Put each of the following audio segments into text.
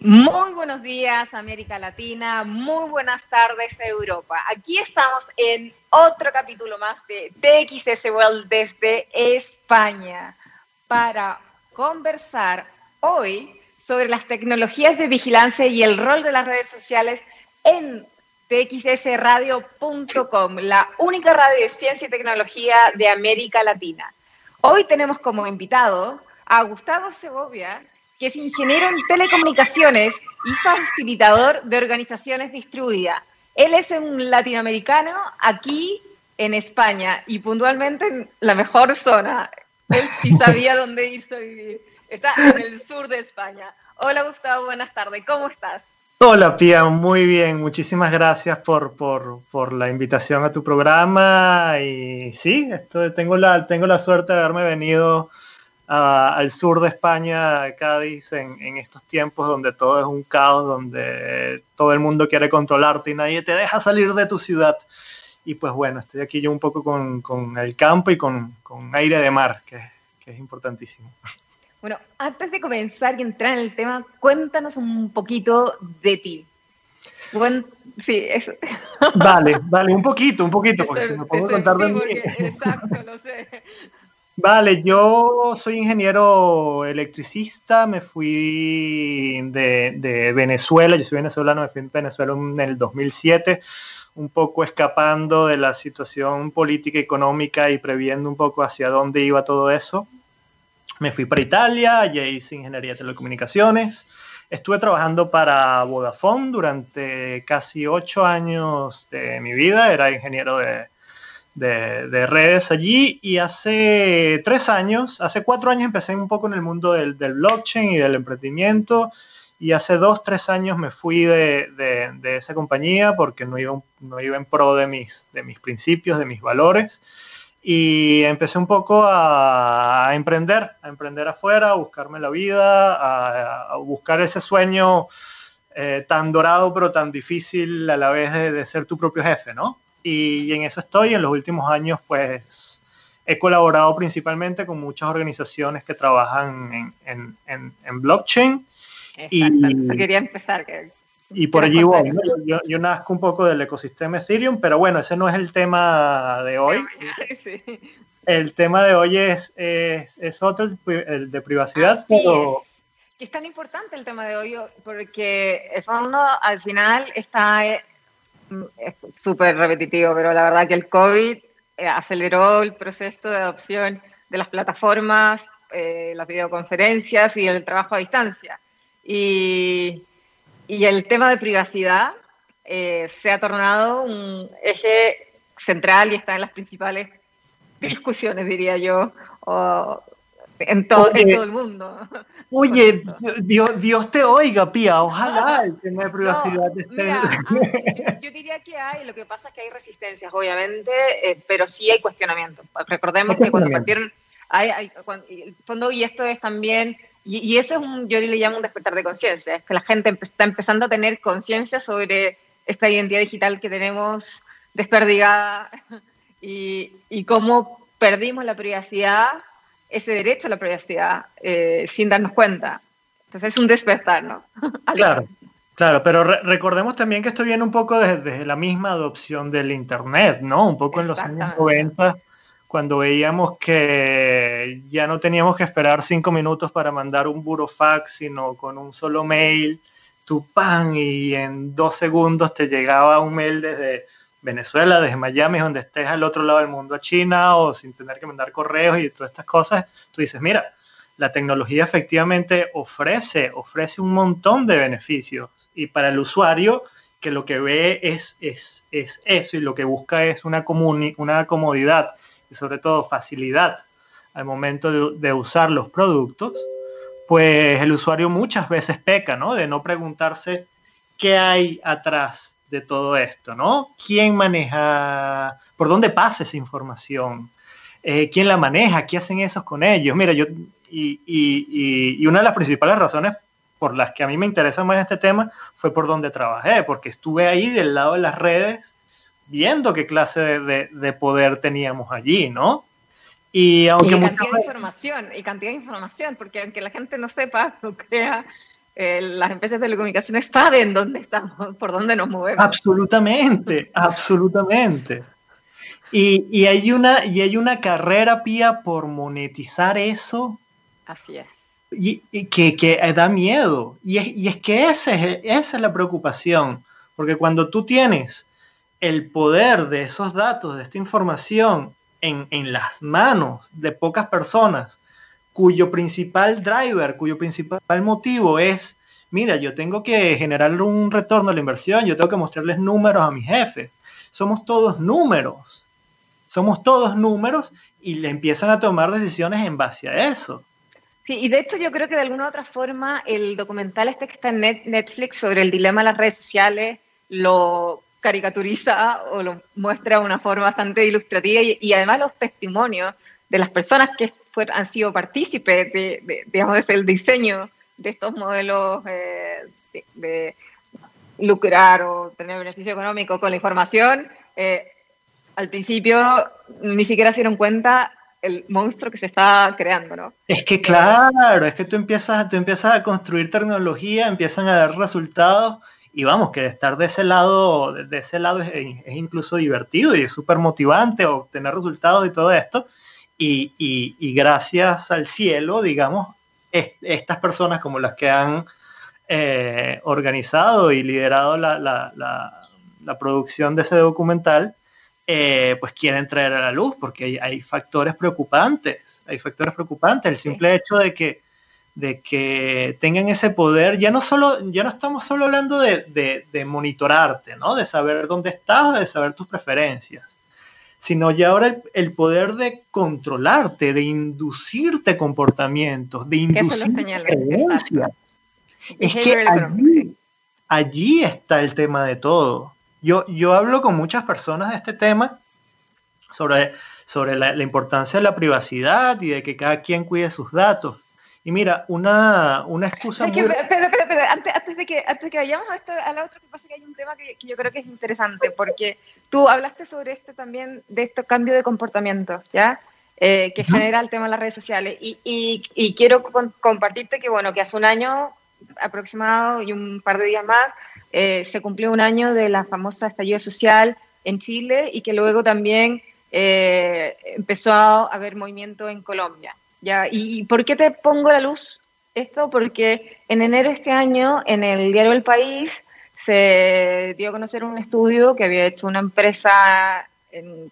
Muy buenos días América Latina, muy buenas tardes Europa. Aquí estamos en otro capítulo más de TXS World desde España para conversar hoy sobre las tecnologías de vigilancia y el rol de las redes sociales en txsradio.com, la única radio de ciencia y tecnología de América Latina. Hoy tenemos como invitado a Gustavo Segovia, que es ingeniero en telecomunicaciones y facilitador de organizaciones distribuidas. Él es un latinoamericano aquí en España y puntualmente en la mejor zona. Él sí sabía dónde irse a vivir. Está en el sur de España. Hola Gustavo, buenas tardes. ¿Cómo estás? Hola Pia, muy bien. Muchísimas gracias por, por, por, la invitación a tu programa. Y sí, esto, tengo, la, tengo la suerte de haberme venido al sur de España, Cádiz, en, en, estos tiempos donde todo es un caos, donde todo el mundo quiere controlarte y nadie te deja salir de tu ciudad. Y pues bueno, estoy aquí yo un poco con, con el campo y con, con aire de mar, que, que, es importantísimo. Bueno, antes de comenzar y entrar en el tema, cuéntanos un poquito de ti. Bueno, sí, eso. Vale, vale, un poquito, un poquito, porque si me puedo contar de mí. exacto, lo sé. Vale, yo soy ingeniero electricista, me fui de, de, Venezuela, yo soy venezolano, me fui en Venezuela en el 2007, un poco escapando de la situación política económica y previendo un poco hacia dónde iba todo eso. Me fui para Italia, allí hice ingeniería de telecomunicaciones. Estuve trabajando para Vodafone durante casi ocho años de mi vida, era ingeniero de, de, redes allí. Y hace tres años, hace cuatro años empecé un poco en el mundo del, blockchain y del emprendimiento. Y hace dos, tres años me fui de, de, esa compañía porque no iba, no iba en pro de mis, de mis principios, de mis valores. Y empecé un poco a, emprender, a emprender afuera, a buscarme la vida, a, buscar ese sueño eh, tan dorado pero tan difícil a la vez de, de ser tu propio jefe, ¿no? Y, en eso estoy. En los últimos años, pues, he colaborado principalmente con muchas organizaciones que trabajan en, en, en, blockchain. y, quería empezar. y por allí voy. Yo, yo, nazco un poco del ecosistema Ethereum, pero bueno, ese no es el tema de hoy. El tema de hoy es, es, es otro, el de privacidad, pero... Es. Que es tan importante el tema de hoy porque el fondo al final está es súper repetitivo, pero la verdad que el COVID eh, aceleró el proceso de adopción de las plataformas, eh, las videoconferencias y el trabajo a distancia. Y, y el tema de privacidad eh, se ha tornado un eje central y está en las principales discusiones, diría yo, en, todo, en todo el mundo. Oye, Dios, Dios te oiga, Pía, ojalá el tema de privacidad esté. yo, diría que hay, lo que pasa es que hay resistencias, obviamente, eh, pero sí hay cuestionamiento. Recordemos que cuando partieron, hay, hay el fondo, y esto es también, y, eso es un, yo le llamo un despertar de conciencia, es que la gente está empezando a tener conciencia sobre esta identidad digital que tenemos desperdigada y, y cómo perdimos la privacidad ese derecho a la privacidad eh, sin darnos cuenta. Entonces es un despertar, ¿no? claro, claro, pero recordemos también que esto viene un poco desde, la misma adopción del Internet, ¿no? Un poco en los años 90, cuando veíamos que ya no teníamos que esperar cinco minutos para mandar un burofax, sino con un solo mail, tu pan, y en dos segundos te llegaba un mail desde Venezuela, desde Miami, donde estés al otro lado del mundo a China o sin tener que mandar correos y todas estas cosas, tú dices, mira, la tecnología efectivamente ofrece, ofrece un montón de beneficios y para el usuario que lo que ve es, es, es eso y lo que busca es una, una comodidad y sobre todo facilidad al momento de, de, usar los productos, pues el usuario muchas veces peca, ¿no? De no preguntarse qué hay atrás de todo esto, ¿no? ¿Quién maneja, por dónde pasa esa información? Eh, ¿Quién la maneja? ¿Qué hacen esos con ellos? Mira, yo, y, y, y, una de las principales razones por las que a mí me interesa más este tema fue por donde trabajé, porque estuve ahí del lado de las redes viendo qué clase de, de, poder teníamos allí, ¿no? Y aunque y cantidad de información, y cantidad de información, porque aunque la gente no sepa, no crea, eh, las empresas de telecomunicaciones saben dónde estamos, por dónde nos movemos. Absolutamente, absolutamente. Y, y, hay una, y hay una carrera, Pía, por monetizar eso. Así es. Y, que, que, da miedo. Y es, y es que esa es la preocupación. Porque cuando tú tienes el poder de esos datos, de esta información en, en las manos de pocas personas, cuyo principal driver, cuyo principal motivo es, mira, yo tengo que generar un retorno a la inversión, yo tengo que mostrarles números a mi jefe. Somos todos números. Somos todos números y le empiezan a tomar decisiones en base a eso. Sí, y de hecho yo creo que de alguna u otra forma el documental este que está en Netflix sobre el dilema de las redes sociales lo caricaturiza o lo muestra de una forma bastante ilustrativa y, además los testimonios de las personas que han sido partícipes de, digamos, del diseño de estos modelos eh, de, lucrar o tener beneficio económico con la información, eh, al principio ni siquiera se dieron cuenta el monstruo que se está creando, ¿no? Es que claro, es que tú empiezas, tú empiezas a construir tecnología, empiezan a dar resultados y vamos, que estar de ese lado, de ese lado es, incluso divertido y es súper motivante obtener resultados y todo esto. Y, y, gracias al cielo, digamos, estas personas como las que han eh, organizado y liderado la, la, la, producción de ese documental, eh, pues quieren traer a la luz, porque hay, hay, factores preocupantes, hay factores preocupantes. El simple hecho de que de que tengan ese poder, ya no solo, ya no estamos solo hablando de, de, monitorarte, ¿no? De saber dónde estás, de saber tus preferencias, sino ya ahora el, poder de controlarte, de inducirte comportamientos, de inducirte creencias. Es que allí, allí, está el tema de todo. Yo, yo hablo con muchas personas de este tema sobre, sobre la, la importancia de la privacidad y de que cada quien cuide sus datos y mira, una, una excusa muy... pero, pero, pero, antes, antes, de que, antes de que vayamos a, la otra, que pasa que hay un tema que, que, yo creo que es interesante, porque tú hablaste sobre esto también, de este cambio de comportamiento, ¿ya? Eh, que genera el tema de las redes sociales. Y, y, y quiero compartirte que, bueno, que hace un año aproximado y un par de días más, eh, se cumplió un año de la famosa estallido social en Chile y que luego también eh, empezó a haber movimiento en Colombia. Ya, ¿y por qué te pongo la luz esto? Porque en enero de este año, en el diario El País, se dio a conocer un estudio que había hecho una empresa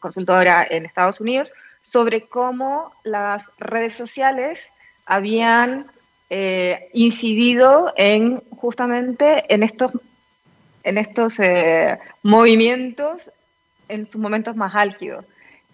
consultora en Estados Unidos sobre cómo las redes sociales habían eh, incidido en justamente en estos, en estos eh, movimientos en sus momentos más álgidos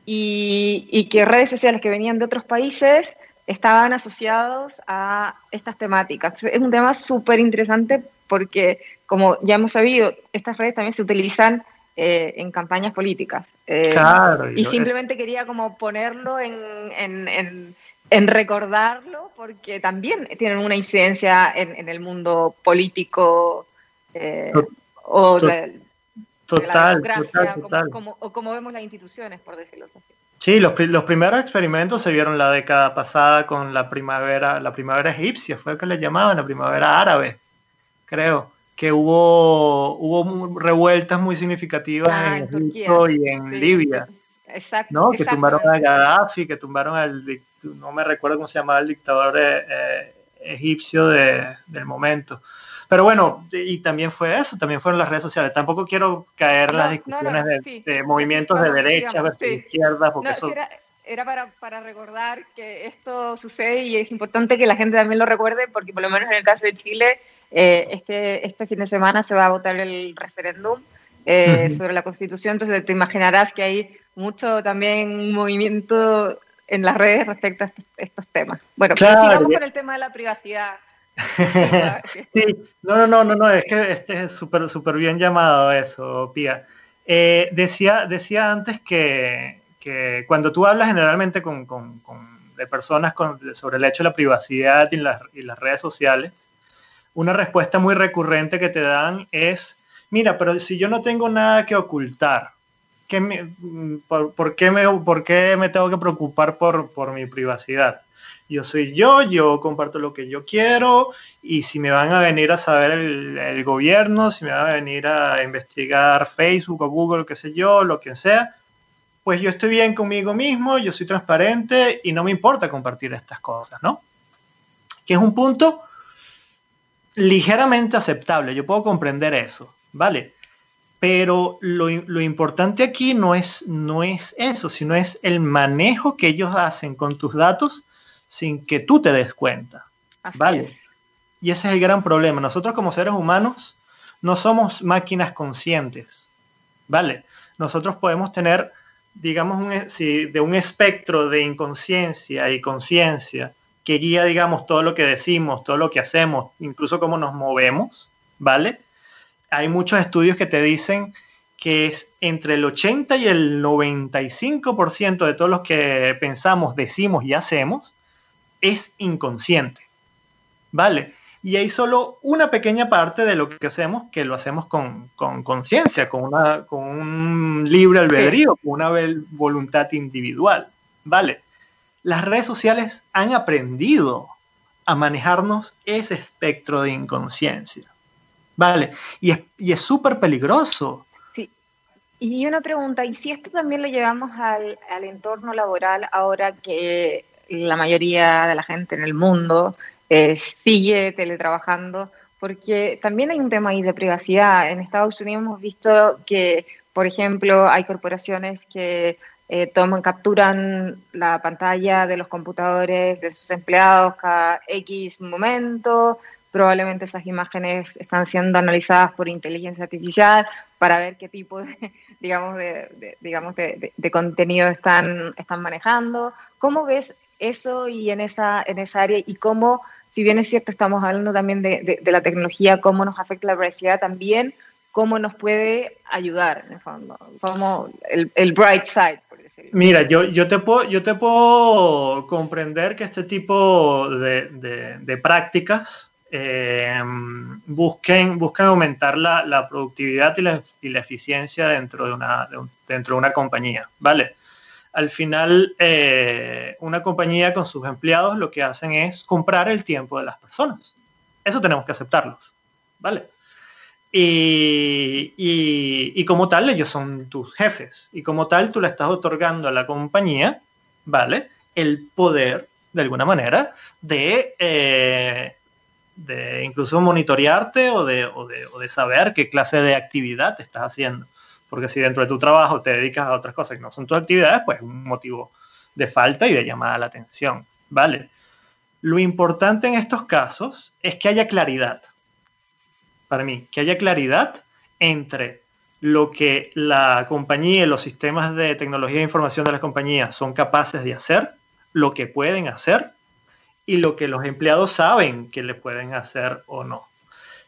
y, que redes sociales que venían de otros países estaban asociados a estas temáticas. Es un tema súper interesante porque, como ya hemos sabido, estas redes también se utilizan eh, en campañas políticas. Eh, claro, y simplemente quería como ponerlo en, en, en, recordarlo porque también tienen una incidencia en, el mundo político eh, o de, total, la democracia, Como, o como vemos las instituciones, por decirlo así. Sí, los, los, primeros experimentos se vieron la década pasada con la primavera, la primavera egipcia, fue que le llamaban la primavera árabe, creo, que hubo, hubo revueltas muy significativas ah, en, Egipto y en Libia. Exacto, ¿no? Que tumbaron a Gaddafi, que tumbaron al, no me recuerdo cómo se llamaba el dictador eh, eh, egipcio de, del momento. Pero bueno, y también fue eso, también fueron las redes sociales. Tampoco quiero caer en las discusiones de, movimientos de derecha versus de izquierda, porque eso... Era, para, para, recordar que esto sucede y es importante que la gente también lo recuerde, porque por lo menos en el caso de Chile, eh, este, este fin de semana se va a votar el referéndum eh, sobre la Constitución, entonces te imaginarás que hay mucho también movimiento en las redes respecto a estos, temas. Bueno, pero sigamos con el tema de la privacidad. Sí, no, no, no, no, es que este es súper, súper bien llamado eso, Pía. Eh, decía, decía antes que, que, cuando tú hablas generalmente con, con, de personas sobre el hecho de la privacidad y las, y las redes sociales, una respuesta muy recurrente que te dan es, mira, pero si yo no tengo nada que ocultar, por, qué me, ¿por qué me tengo que preocupar por, por mi privacidad? yo soy yo, yo comparto lo que yo quiero y si me van a venir a saber el, gobierno, si me van a venir a investigar Facebook o Google, qué sé yo, lo que sea, pues yo estoy bien conmigo mismo, yo soy transparente y no me importa compartir estas cosas, ¿no? Que es un punto ligeramente aceptable, yo puedo comprender eso, ¿vale? Pero lo, lo, importante aquí no es, no es eso, sino es el manejo que ellos hacen con tus datos sin que tú te des cuenta. ¿Vale? Y ese es el gran problema. Nosotros como seres humanos no somos máquinas conscientes. ¿Vale? Nosotros podemos tener, digamos, un, de un espectro de inconsciencia y conciencia que guía, digamos, todo lo que decimos, todo lo que hacemos, incluso cómo nos movemos, ¿vale? Hay muchos estudios que te dicen que es entre el 80 y el 95% de todo lo que pensamos, decimos y hacemos es inconsciente. ¿Vale? Y hay solo una pequeña parte de lo que hacemos que lo hacemos con conciencia, con, con, un libre albedrío, con una voluntad individual. ¿Vale? Las redes sociales han aprendido a manejarnos ese espectro de inconsciencia. ¿Vale? Y es súper peligroso. Sí. Y una pregunta, ¿y si esto también lo llevamos al, al entorno laboral ahora que la mayoría de la gente en el mundo eh, sigue teletrabajando, porque también hay un tema ahí de privacidad. En Estados Unidos hemos visto que, por ejemplo, hay corporaciones que eh, toman, capturan la pantalla de los computadores de sus empleados cada X momento. Probablemente esas imágenes están siendo analizadas por inteligencia artificial para ver qué tipo de, digamos, digamos de, contenido están, están manejando. ¿Cómo ves eso y en esa, en esa área y cómo, si bien es cierto, estamos hablando también de, de, la tecnología, cómo nos afecta la privacidad también, cómo nos puede ayudar, en el fondo, como el, el bright side. Mira, yo, yo, te puedo, yo te puedo comprender que este tipo de, de prácticas eh, busquen, busquen aumentar la, la productividad y la, y la, eficiencia dentro de, una, dentro de una compañía, ¿vale? al final eh, una compañía con sus empleados lo que hacen es comprar el tiempo de las personas. Eso tenemos que aceptarlos, ¿vale? Y, y, como tal, ellos son tus jefes. Y como tal, tú le estás otorgando a la compañía, ¿vale? El poder, de alguna manera, de, eh, de incluso monitorearte o de, o, de, o de saber qué clase de actividad te estás haciendo. Porque si dentro de tu trabajo te dedicas a otras cosas que no son tus actividades, pues es un motivo de falta y de llamada a la atención, ¿vale? Lo importante en estos casos es que haya claridad, para mí, que haya claridad entre lo que la compañía y los sistemas de tecnología de información de la compañía son capaces de hacer, lo que pueden hacer y lo que los empleados saben que le pueden hacer o no.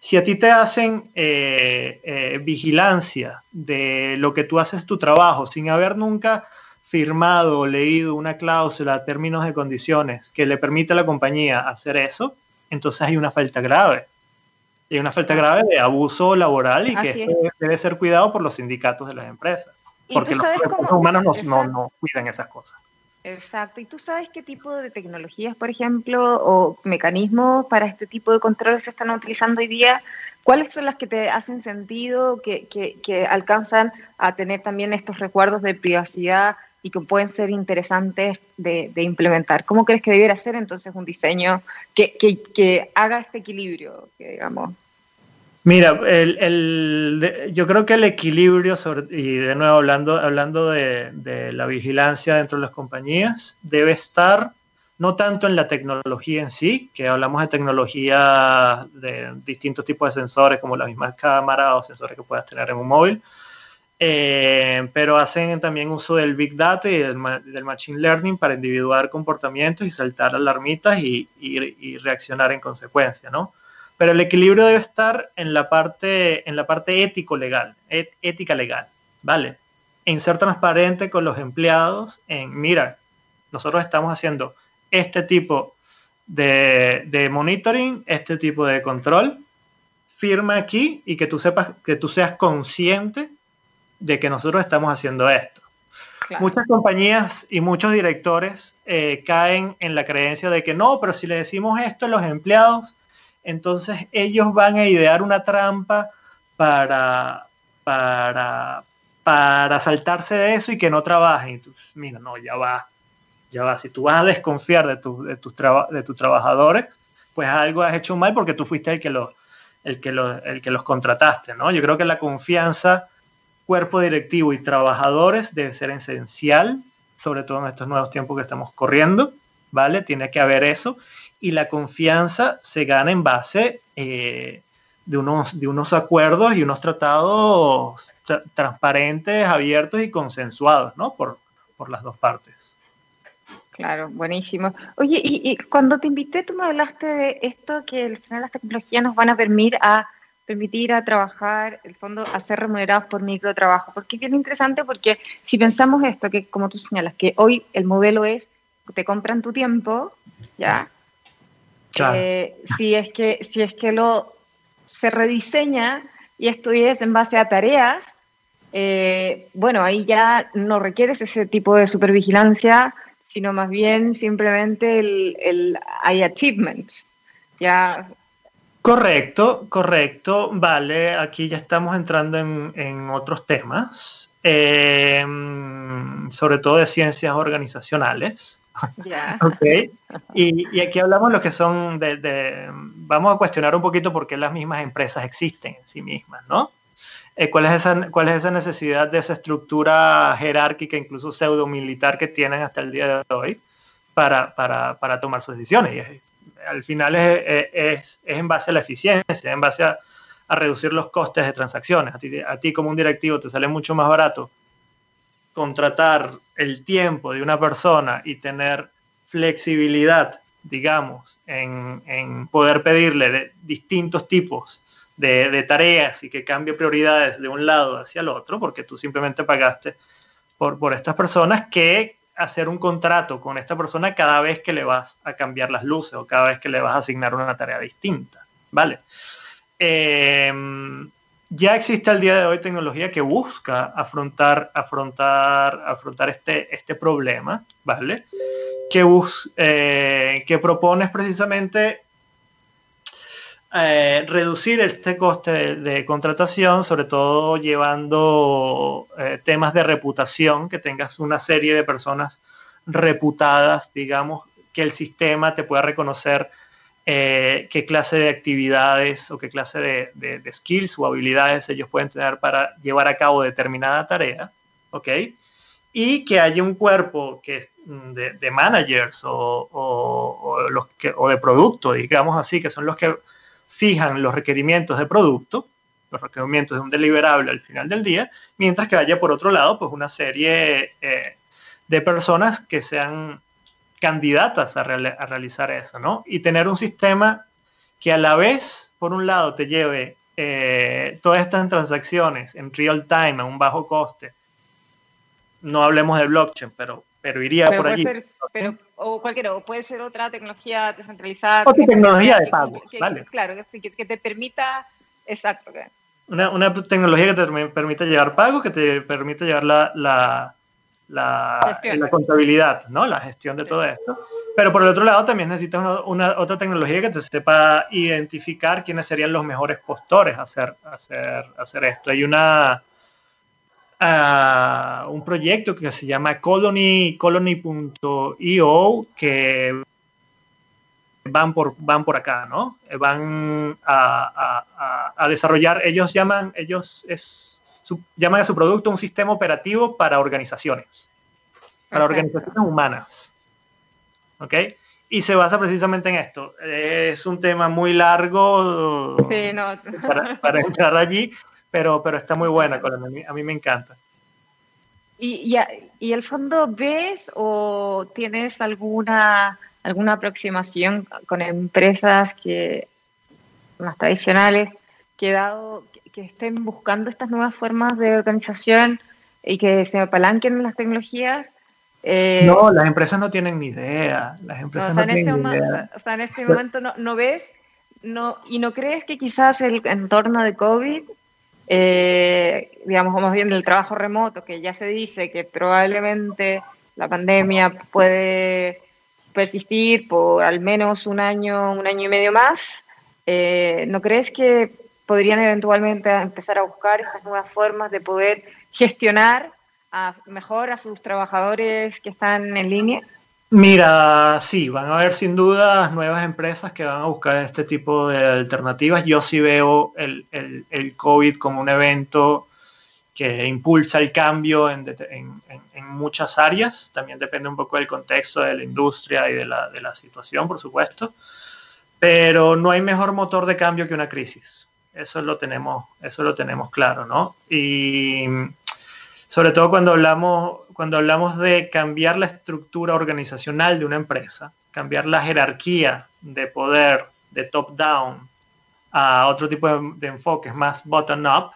Si a ti te hacen eh, eh, vigilancia de lo que tú haces tu trabajo sin haber nunca firmado o leído una cláusula, términos de condiciones que le permite a la compañía hacer eso, entonces hay una falta grave. Hay una falta grave de abuso laboral y que debe ser cuidado por los sindicatos de las empresas. Porque los humanos no, no cuidan esas cosas. Exacto. ¿Y tú sabes qué tipo de tecnologías, por ejemplo, o mecanismos para este tipo de control se están utilizando hoy día? ¿Cuáles son las que te hacen sentido, que, que, alcanzan a tener también estos recuerdos de privacidad y que pueden ser interesantes de, implementar? ¿Cómo crees que debiera ser entonces un diseño que, que haga este equilibrio, que digamos? Mira, el, yo creo que el equilibrio, y de nuevo hablando, hablando de, la vigilancia dentro de las compañías, debe estar no tanto en la tecnología en sí, que hablamos de tecnología de distintos tipos de sensores, como la misma cámara o sensores que puedas tener en un móvil, eh, pero hacen también uso del Big Data y del, Machine Learning para individuar comportamientos y saltar alarmitas y, y reaccionar en consecuencia, ¿no? Pero el equilibrio debe estar en la parte, en la parte ético-legal, ética legal, ¿vale? En ser transparente con los empleados, en, mira, nosotros estamos haciendo este tipo de, de monitoring, este tipo de control, firma aquí y que tú sepas, que tú seas consciente de que nosotros estamos haciendo esto. Muchas compañías y muchos directores eh, caen en la creencia de que no, pero si le decimos esto a los empleados, entonces ellos van a idear una trampa para, para, para saltarse de eso y que no trabajen. Mira, no, ya va, ya va. Si tú vas a desconfiar de, de, tus, de tus trabajadores, pues algo has hecho mal porque tú fuiste el que, lo, el, que el que los contrataste, ¿no? Yo creo que la confianza, cuerpo directivo y trabajadores debe ser esencial, sobre todo en estos nuevos tiempos que estamos corriendo, ¿vale? Tiene que haber eso. Y la confianza se gana en base eh, de, unos, de unos acuerdos y unos tratados transparentes, abiertos y consensuados, ¿no? Por, por las dos partes. Claro, buenísimo. Oye, y, cuando te invité, tú me hablaste de esto que al final las tecnologías nos van a permitir a permitir a trabajar, el fondo, a ser remunerados por microtrabajo. Porque es bien interesante porque si pensamos esto, que como tú señalas, que hoy el modelo es, te compran tu tiempo, ya. Eh, si es que, si es que lo se rediseña y esto es en base a tareas, eh, bueno, ahí ya no requieres ese tipo de supervigilancia sino más bien simplemente el, el hay achievement. Ya. Correcto, correcto. Vale, aquí ya estamos entrando en, otros temas, eh, sobre todo de ciencias organizacionales. okay. y, y, aquí hablamos lo que son de, vamos a cuestionar un poquito por qué las mismas empresas existen en sí mismas, ¿no? Eh, ¿cuál, es esa, ¿cuál es esa necesidad de esa estructura jerárquica, incluso pseudo-militar que tienen hasta el día de hoy para, para, para tomar sus decisiones? Y al final es, es, es, en base a la eficiencia, en base a, a reducir los costes de transacciones. A ti, a ti como un directivo te sale mucho más barato contratar el tiempo de una persona y tener flexibilidad, digamos, en, en poder pedirle de distintos tipos de, tareas y que cambie prioridades de un lado hacia el otro, porque tú simplemente pagaste por, por estas personas, que hacer un contrato con esta persona cada vez que le vas a cambiar las luces o cada vez que le vas a asignar una tarea distinta, ¿vale? Em, ya existe al día de hoy tecnología que busca afrontar, afrontar, afrontar este, este problema, ¿vale? Que, bus, eh, que propones precisamente eh, reducir este coste de, contratación, sobre todo llevando eh, temas de reputación, que tengas una serie de personas reputadas, digamos, que el sistema te pueda reconocer eh, qué clase de actividades o qué clase de, skills o habilidades ellos pueden tener para llevar a cabo determinada tarea, ¿ok? Y que haya un cuerpo que, de, managers o, los que, o de producto, digamos así, que son los que fijan los requerimientos de producto, los requerimientos de un deliberable al final del día, mientras que haya por otro lado pues una serie eh, de personas que sean candidatas a, realizar eso, ¿no? Y tener un sistema que a la vez, por un lado, te lleve eh, todas estas transacciones en real time a un bajo coste. No hablemos de blockchain, pero, pero iría por allí o cualquiera, o puede ser otra tecnología descentralizada. Otra tecnología de pago, vale. Claro, que, que, te permita, exacto. Una, una, tecnología que te permita llevar pago, que te permita llevar la, la, la, la contabilidad, ¿no? La gestión de todo esto. Pero por el otro lado también necesitas una, otra tecnología que te sepa identificar quiénes serían los mejores postores a hacer, hacer, hacer esto. Hay una un proyecto que se llama Colony, colony.io que van por, van por acá, ¿no? Van a, desarrollar, ellos llaman, ellos es, llaman a su producto un sistema operativo para organizaciones, para organizaciones humanas. ¿Ok? Y se basa precisamente en esto. Es un tema muy largo para, para entrar allí, pero, pero está muy buena, a mí, me encanta. ¿Y, y, el fondo ves o tienes alguna, alguna aproximación con empresas que más tradicionales que dado que estén buscando estas nuevas formas de organización y que se apalanquen en las tecnologías? Eh, no, las empresas no tienen ni idea. Las empresas no, en este momento, O sea, en este momento no, no ves no, y no crees que quizás el entorno de COVID eh, digamos, más bien del trabajo remoto, que ya se dice que probablemente la pandemia puede persistir por al menos un año, un año y medio más, eh, ¿no crees que podrían eventualmente empezar a buscar estas nuevas formas de poder gestionar mejor a sus trabajadores que están en línea? Mira, sí, van a haber sin duda nuevas empresas que van a buscar este tipo de alternativas. Yo sí veo el, el, COVID como un evento que impulsa el cambio en, en, en, muchas áreas. También depende un poco del contexto de la industria y de la, de la situación, por supuesto. Pero no hay mejor motor de cambio que una crisis. Eso lo tenemos, eso lo tenemos claro, ¿no? Y sobre todo cuando hablamos, cuando hablamos de cambiar la estructura organizacional de una empresa, cambiar la jerarquía de poder de top-down a otro tipo de, enfoques más bottom-up,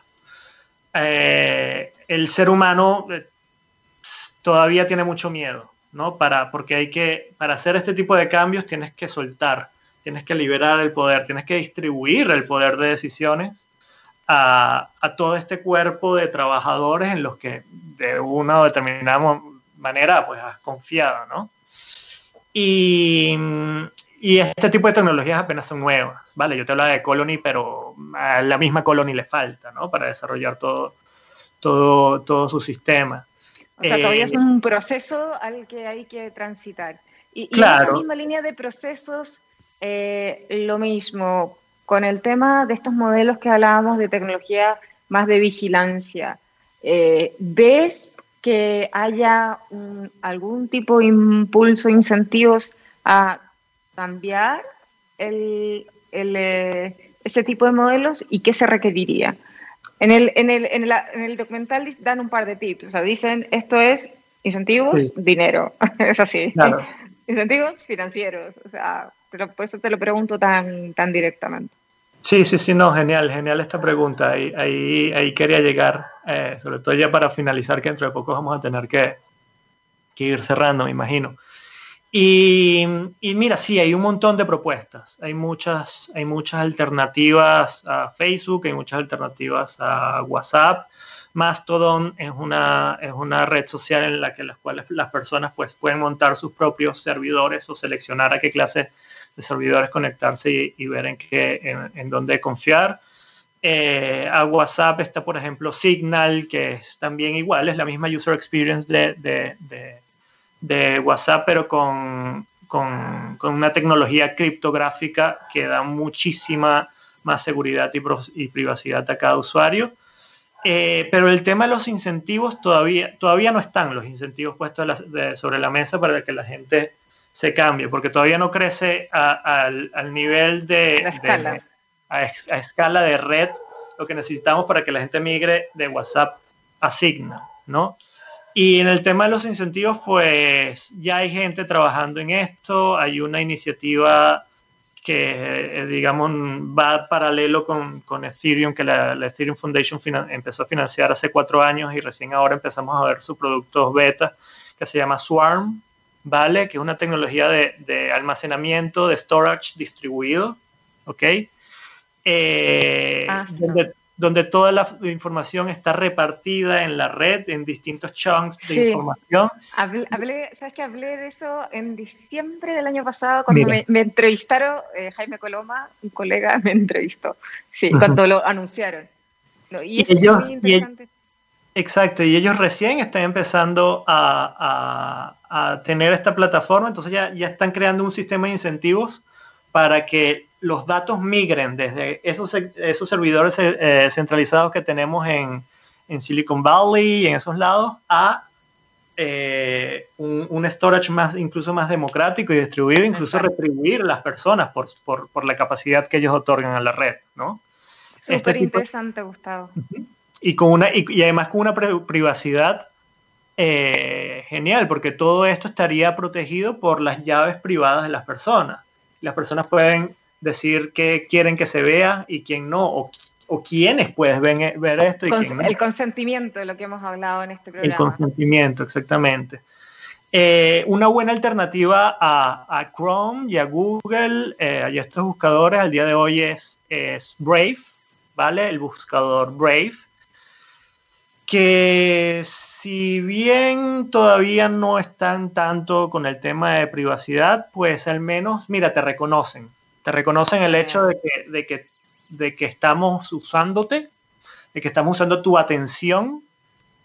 eh, el ser humano eh, todavía tiene mucho miedo, ¿no? Para, porque hay que, para hacer este tipo de cambios tienes que soltar, tienes que liberar el poder, tienes que distribuir el poder de decisiones a, todo este cuerpo de trabajadores en los que de una o determinada manera pues has confiado, ¿no? Y, este tipo de tecnologías apenas son nuevas, ¿vale? Yo te hablaba de Colony, pero a la misma Colony le falta, ¿no? Para desarrollar todo, todo, todo su sistema. O sea, todavía es eh, un proceso al que hay que transitar. Y, y en esa misma línea de procesos, eh, lo mismo, con el tema de estos modelos que hablábamos de tecnología más de vigilancia, eh, ¿ves que haya algún tipo de impulso, incentivos a cambiar el, eh, ese tipo de modelos y qué se requeriría? En el, en, el, en, el documental dan un par de tips, o sea, dicen esto es incentivos, dinero, es así. Incentivos financieros, o sea, por eso te lo pregunto tan, tan directamente. Sí, sí, sí, no, genial, genial esta pregunta. Ahí, ahí, ahí quería llegar, eh, sobre todo ya para finalizar, que dentro de poco vamos a tener que, que ir cerrando, me imagino. Y, y, mira, sí, hay un montón de propuestas. Hay muchas, hay muchas alternativas a Facebook, hay muchas alternativas a WhatsApp. Mastodon es una, es una red social en la que las cuales las personas pues, pueden montar sus propios servidores o seleccionar a qué clase de servidores conectarse y, ver en qué, en, dónde confiar. Eh, a WhatsApp está, por ejemplo, Signal, que es también igual, es la misma user experience de, de, de, WhatsApp, pero con, con, con, una tecnología criptográfica que da muchísima más seguridad y, y privacidad a cada usuario. Eh, pero el tema de los incentivos todavía, todavía no están los incentivos puestos sobre la mesa para que la gente se cambie, porque todavía no crece al, nivel de, escala. a, escala de red lo que necesitamos para que la gente migre de WhatsApp a Signal, ¿no? Y en el tema de los incentivos, pues ya hay gente trabajando en esto, hay una iniciativa que, eh, digamos, va paralelo con, con Ethereum, que la, Ethereum Foundation empezó a financiar hace cuatro años y recién ahora empezamos a ver su producto beta, que se llama Swarm, ¿vale? Que es una tecnología de, almacenamiento, de storage distribuido, ¿ok? Eh, ah, donde, toda la información está repartida en la red, en distintos chunks de información. Hablé, ¿Sabes que hablé de eso en diciembre del año pasado cuando me, entrevistaron, eh, Jaime Coloma, un colega, me entrevistó, sí, cuando lo anunciaron. y, eso es muy interesante. Exacto, y ellos recién están empezando a, tener esta plataforma, entonces ya, ya están creando un sistema de incentivos para que los datos migren desde esos, esos servidores eh, centralizados que tenemos en, Silicon Valley y en esos lados a eh, un, storage más, incluso más democrático y distribuido, incluso retribuir a las personas por, por, la capacidad que ellos otorgan a la red, ¿no? Súper este interesante, Gustavo y, con una, y, además con una privacidad eh, genial, porque todo esto estaría protegido por las llaves privadas de las personas. Las personas pueden decir qué quieren que se vea y quién no, o, o quiénes puedes ver, ver esto y quién no. El consentimiento, lo que hemos hablado en este programa. El consentimiento, exactamente. Eh, una buena alternativa a, Chrome y a Google eh, y a estos buscadores al día de hoy es, es Brave, ¿vale? El buscador Brave, que si bien todavía no están tanto con el tema de privacidad, pues al menos, mira, te reconocen. Te reconocen el hecho de que, de que, de que estamos usándote, de que estamos usando tu atención,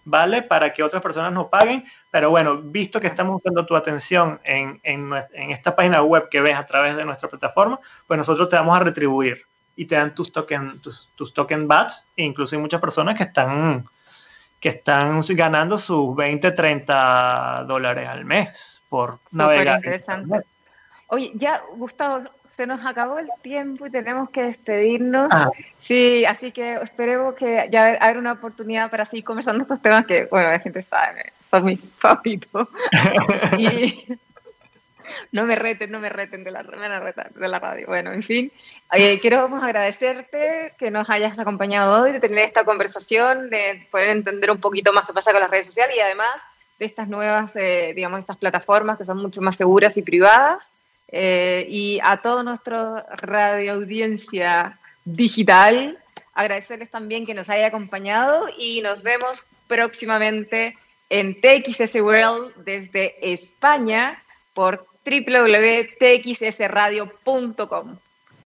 ¿vale? Para que otras personas nos paguen. Pero bueno, visto que estamos usando tu atención en, en, en esta página web que ves a través de nuestra plataforma, pues nosotros te vamos a retribuir y te dan tus token, tus, tus token bats. E incluso hay muchas personas que están, que están ganando sus 20, 30 dólares al mes por navegar. interesante. Oye, ya, Gustavo, se nos acabó el tiempo y tenemos que despedirnos. Ah. Sí, así que esperemos que ya haya una oportunidad para seguir conversando estos temas que, bueno, la gente sabe, son mis favoritos. y no me reten, no me reten de la, de la radio. Bueno, en fin, eh, quiero agradecerte que nos hayas acompañado hoy, de tener esta conversación, de poder entender un poquito más qué pasa con las redes sociales y además de estas nuevas, eh, digamos, estas plataformas que son mucho más seguras y privadas. Eh, y a toda nuestra radio audiencia digital, agradecerles también que nos haya acompañado y nos vemos próximamente en TXS World desde España por www.txsradio.com.